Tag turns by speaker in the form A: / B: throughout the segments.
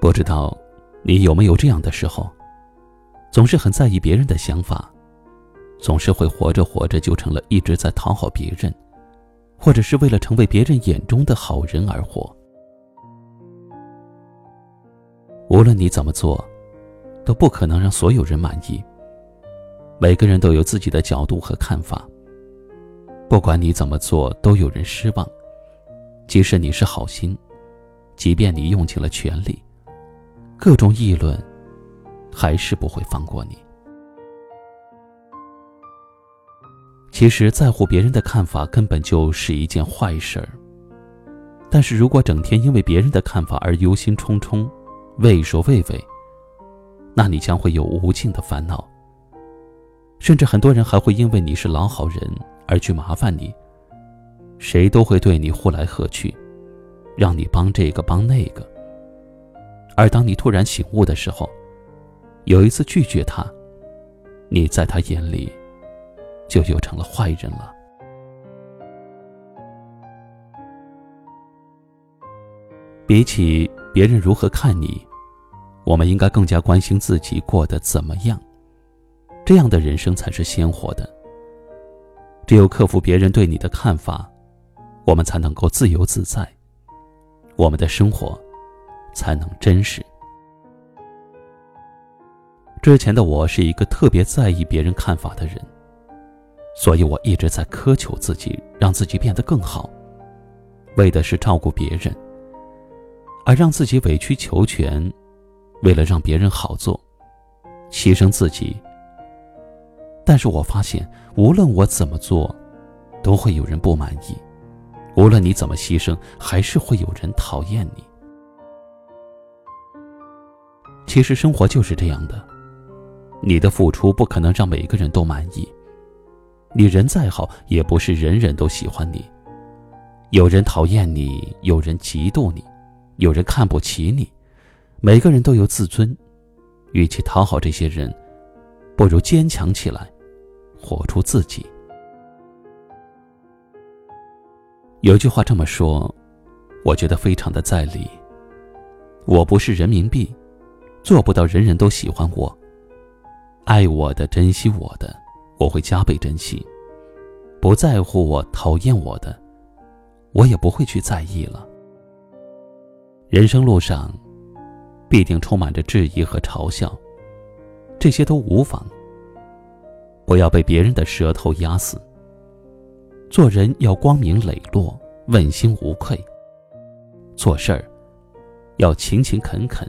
A: 不知道你有没有这样的时候，总是很在意别人的想法，总是会活着活着就成了一直在讨好别人，或者是为了成为别人眼中的好人而活。无论你怎么做，都不可能让所有人满意。每个人都有自己的角度和看法，不管你怎么做，都有人失望。即使你是好心，即便你用尽了全力。各种议论，还是不会放过你。其实，在乎别人的看法根本就是一件坏事儿。但是如果整天因为别人的看法而忧心忡忡、畏首畏尾，那你将会有无尽的烦恼。甚至很多人还会因为你是老好人而去麻烦你，谁都会对你呼来喝去，让你帮这个帮那个。而当你突然醒悟的时候，有一次拒绝他，你在他眼里就又成了坏人了。比起别人如何看你，我们应该更加关心自己过得怎么样，这样的人生才是鲜活的。只有克服别人对你的看法，我们才能够自由自在，我们的生活。才能真实。之前的我是一个特别在意别人看法的人，所以我一直在苛求自己，让自己变得更好，为的是照顾别人，而让自己委曲求全，为了让别人好做，牺牲自己。但是我发现，无论我怎么做，都会有人不满意；无论你怎么牺牲，还是会有人讨厌你。其实生活就是这样的，你的付出不可能让每个人都满意，你人再好，也不是人人都喜欢你。有人讨厌你，有人嫉妒你，有人看不起你，每个人都有自尊。与其讨好这些人，不如坚强起来，活出自己。有句话这么说，我觉得非常的在理。我不是人民币。做不到人人都喜欢我，爱我的、珍惜我的，我会加倍珍惜；不在乎我、讨厌我的，我也不会去在意了。人生路上，必定充满着质疑和嘲笑，这些都无妨。不要被别人的舌头压死。做人要光明磊落、问心无愧；做事儿要勤勤恳恳。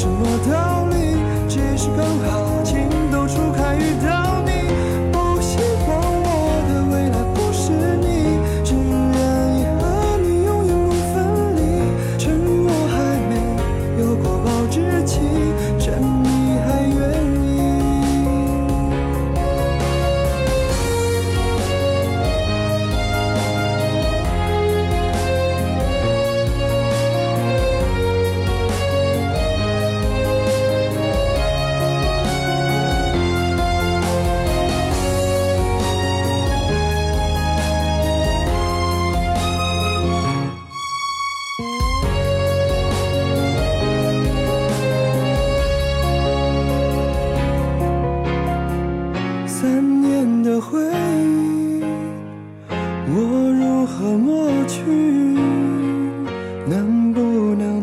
B: 什么道理？其实更好。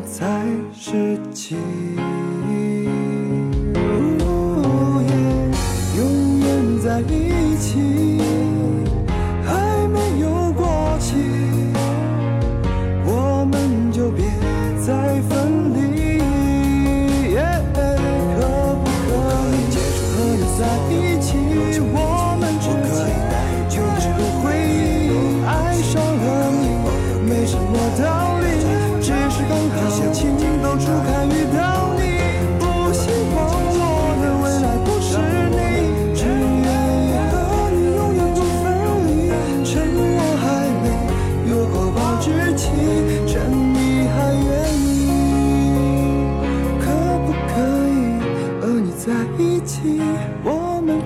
B: 才是记忆永远在一起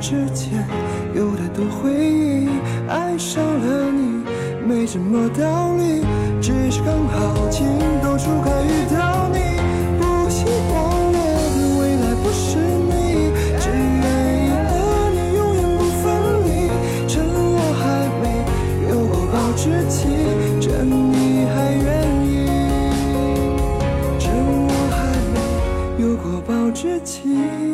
B: 之间有太多回忆爱上了你没什么道理只是刚好情窦初开遇到你不希望我的未来不是你只愿意和你永远不分离趁我还没有过保质期趁你还愿意趁我还没有过保质期。